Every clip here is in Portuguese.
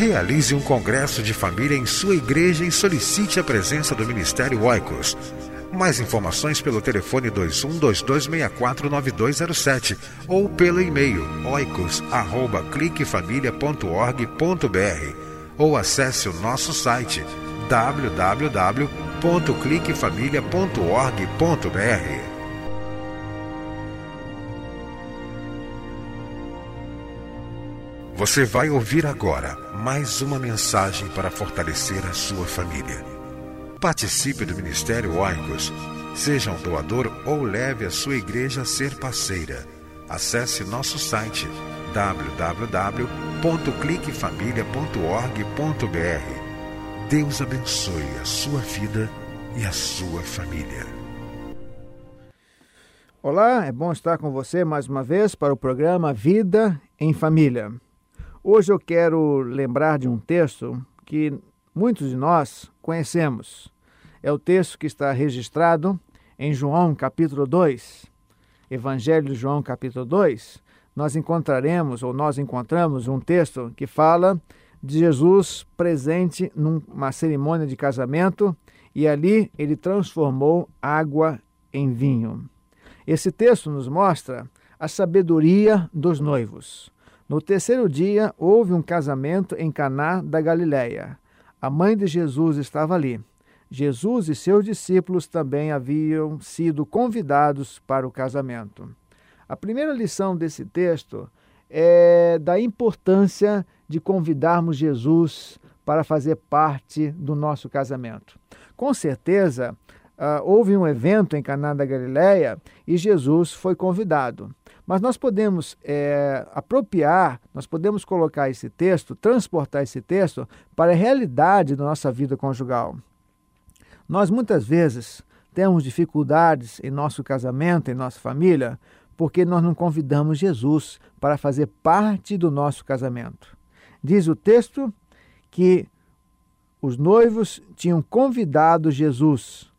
Realize um congresso de família em sua igreja e solicite a presença do Ministério Oicos. Mais informações pelo telefone 2122649207 ou pelo e-mail oicos@cliquefamilia.org.br ou acesse o nosso site www.cliquefamilia.org.br. Você vai ouvir agora mais uma mensagem para fortalecer a sua família. Participe do Ministério Oicos. Seja um doador ou leve a sua igreja a ser parceira. Acesse nosso site www.cliquefamilia.org.br. Deus abençoe a sua vida e a sua família. Olá, é bom estar com você mais uma vez para o programa Vida em Família. Hoje eu quero lembrar de um texto que muitos de nós conhecemos. É o texto que está registrado em João capítulo 2. Evangelho de João capítulo 2. Nós encontraremos, ou nós encontramos, um texto que fala de Jesus presente numa cerimônia de casamento e ali ele transformou água em vinho. Esse texto nos mostra a sabedoria dos noivos. No terceiro dia houve um casamento em Caná da Galiléia. A mãe de Jesus estava ali. Jesus e seus discípulos também haviam sido convidados para o casamento. A primeira lição desse texto é da importância de convidarmos Jesus para fazer parte do nosso casamento. Com certeza, uh, houve um evento em Caná da Galiléia e Jesus foi convidado. Mas nós podemos é, apropriar, nós podemos colocar esse texto, transportar esse texto para a realidade da nossa vida conjugal. Nós muitas vezes temos dificuldades em nosso casamento, em nossa família, porque nós não convidamos Jesus para fazer parte do nosso casamento. Diz o texto que os noivos tinham convidado Jesus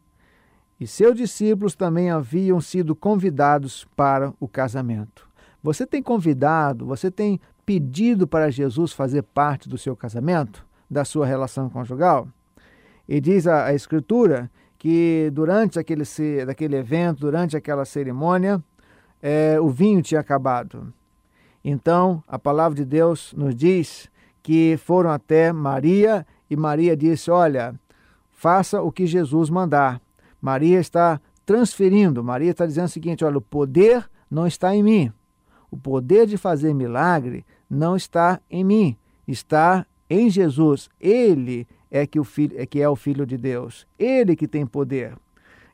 e seus discípulos também haviam sido convidados para o casamento. Você tem convidado, você tem pedido para Jesus fazer parte do seu casamento, da sua relação conjugal? E diz a, a Escritura que durante aquele, evento, durante aquela cerimônia, é, o vinho tinha acabado. Então, a palavra de Deus nos diz que foram até Maria e Maria disse: Olha, faça o que Jesus mandar. Maria está transferindo, Maria está dizendo o seguinte: olha, o poder não está em mim. O poder de fazer milagre não está em mim, está em Jesus. Ele é que, o filho, é que é o Filho de Deus. Ele que tem poder.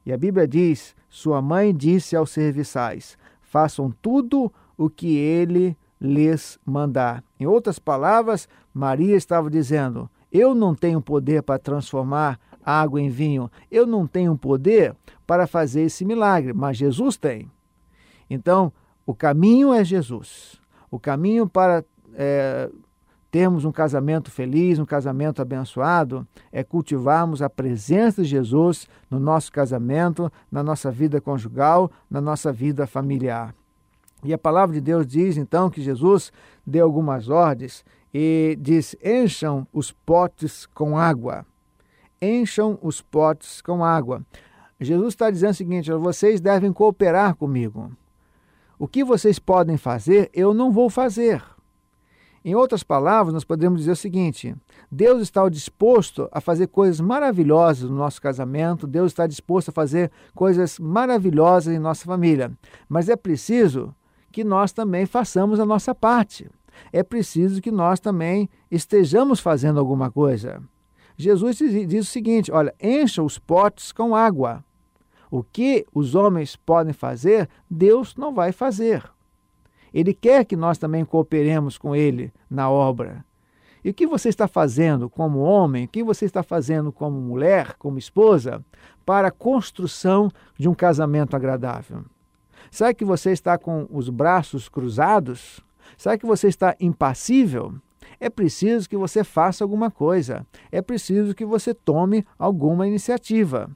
E a Bíblia diz: Sua mãe disse aos serviçais: façam tudo o que ele lhes mandar. Em outras palavras, Maria estava dizendo: Eu não tenho poder para transformar água em vinho. Eu não tenho poder para fazer esse milagre, mas Jesus tem. Então, o caminho é Jesus. O caminho para é, termos um casamento feliz, um casamento abençoado, é cultivarmos a presença de Jesus no nosso casamento, na nossa vida conjugal, na nossa vida familiar. E a palavra de Deus diz então que Jesus deu algumas ordens e diz: encham os potes com água encham os potes com água. Jesus está dizendo o seguinte: vocês devem cooperar comigo. O que vocês podem fazer, eu não vou fazer. Em outras palavras, nós podemos dizer o seguinte: Deus está disposto a fazer coisas maravilhosas no nosso casamento, Deus está disposto a fazer coisas maravilhosas em nossa família, mas é preciso que nós também façamos a nossa parte. É preciso que nós também estejamos fazendo alguma coisa. Jesus diz o seguinte: olha, encha os potes com água. O que os homens podem fazer, Deus não vai fazer. Ele quer que nós também cooperemos com Ele na obra. E o que você está fazendo como homem, o que você está fazendo como mulher, como esposa, para a construção de um casamento agradável? Será que você está com os braços cruzados? Será que você está impassível? É preciso que você faça alguma coisa. É preciso que você tome alguma iniciativa.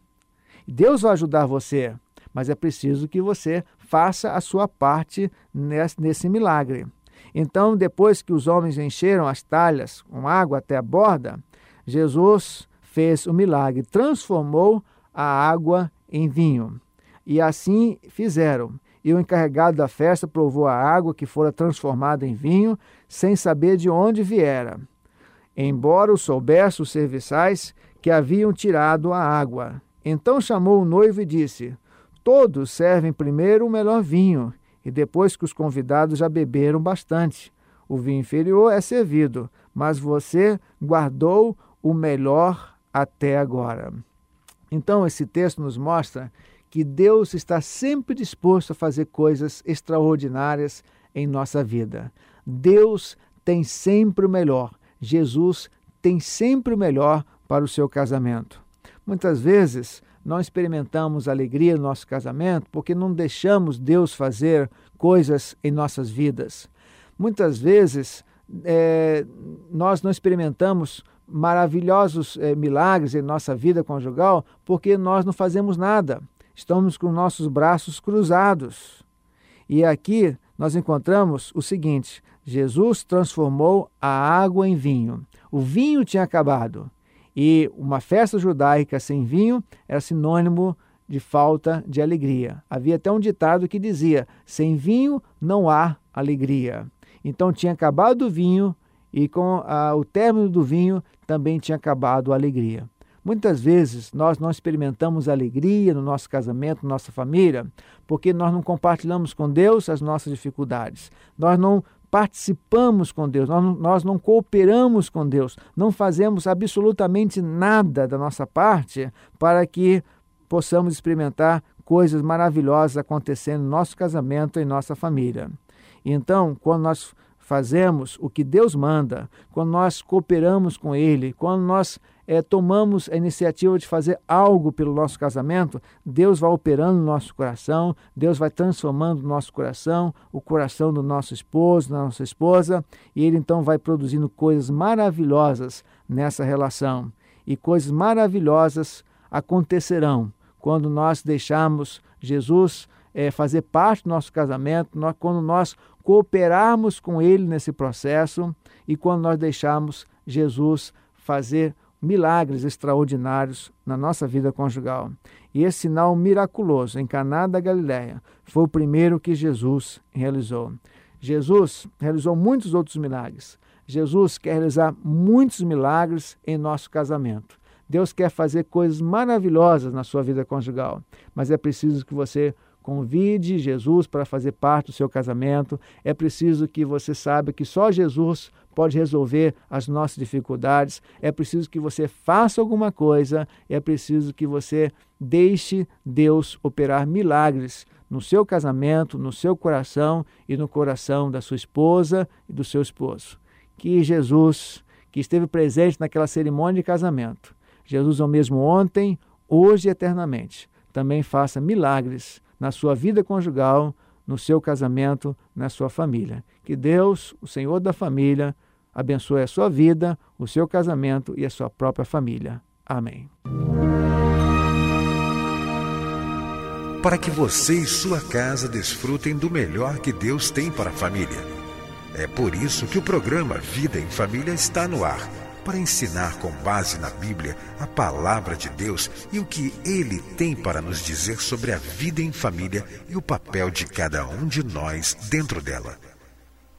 Deus vai ajudar você, mas é preciso que você faça a sua parte nesse, milagre. Então, depois que os homens encheram as talhas com água até a borda, Jesus fez o milagre, transformou a água em vinho. E assim fizeram. E o encarregado da festa provou a água que fora transformada em vinho, sem saber de onde viera. Embora o soubesse os serviçais que haviam tirado a água. Então chamou o noivo e disse: Todos servem primeiro o melhor vinho, e depois que os convidados já beberam bastante. O vinho inferior é servido, mas você guardou o melhor até agora. Então, esse texto nos mostra que Deus está sempre disposto a fazer coisas extraordinárias em nossa vida. Deus tem sempre o melhor. Jesus tem sempre o melhor para o seu casamento. Muitas vezes não experimentamos alegria no nosso casamento porque não deixamos Deus fazer coisas em nossas vidas. Muitas vezes é, nós não experimentamos maravilhosos é, milagres em nossa vida conjugal porque nós não fazemos nada. Estamos com nossos braços cruzados. E aqui nós encontramos o seguinte: Jesus transformou a água em vinho. O vinho tinha acabado e uma festa judaica sem vinho era sinônimo de falta de alegria. Havia até um ditado que dizia: sem vinho não há alegria. Então tinha acabado o vinho e com a, o término do vinho também tinha acabado a alegria. Muitas vezes nós não experimentamos alegria no nosso casamento, na nossa família, porque nós não compartilhamos com Deus as nossas dificuldades. Nós não participamos com Deus, nós, nós não cooperamos com Deus, não fazemos absolutamente nada da nossa parte para que possamos experimentar coisas maravilhosas acontecendo no nosso casamento e nossa família. Então, quando nós fazemos o que Deus manda, quando nós cooperamos com Ele, quando nós é, tomamos a iniciativa de fazer algo pelo nosso casamento, Deus vai operando no nosso coração, Deus vai transformando o nosso coração, o coração do nosso esposo, da nossa esposa, e Ele então vai produzindo coisas maravilhosas nessa relação. E coisas maravilhosas acontecerão quando nós deixarmos Jesus é, fazer parte do nosso casamento, nós, quando nós cooperarmos com Ele nesse processo e quando nós deixarmos Jesus fazer milagres extraordinários na nossa vida conjugal. E esse sinal miraculoso em Caná da Galiléia foi o primeiro que Jesus realizou. Jesus realizou muitos outros milagres. Jesus quer realizar muitos milagres em nosso casamento. Deus quer fazer coisas maravilhosas na sua vida conjugal, mas é preciso que você Convide Jesus para fazer parte do seu casamento. É preciso que você saiba que só Jesus pode resolver as nossas dificuldades. É preciso que você faça alguma coisa. É preciso que você deixe Deus operar milagres no seu casamento, no seu coração e no coração da sua esposa e do seu esposo. Que Jesus, que esteve presente naquela cerimônia de casamento, Jesus é o mesmo ontem, hoje e eternamente, também faça milagres na sua vida conjugal, no seu casamento, na sua família. Que Deus, o Senhor da família, abençoe a sua vida, o seu casamento e a sua própria família. Amém. Para que você e sua casa desfrutem do melhor que Deus tem para a família. É por isso que o programa Vida em Família está no ar para ensinar com base na Bíblia a palavra de Deus e o que ele tem para nos dizer sobre a vida em família e o papel de cada um de nós dentro dela.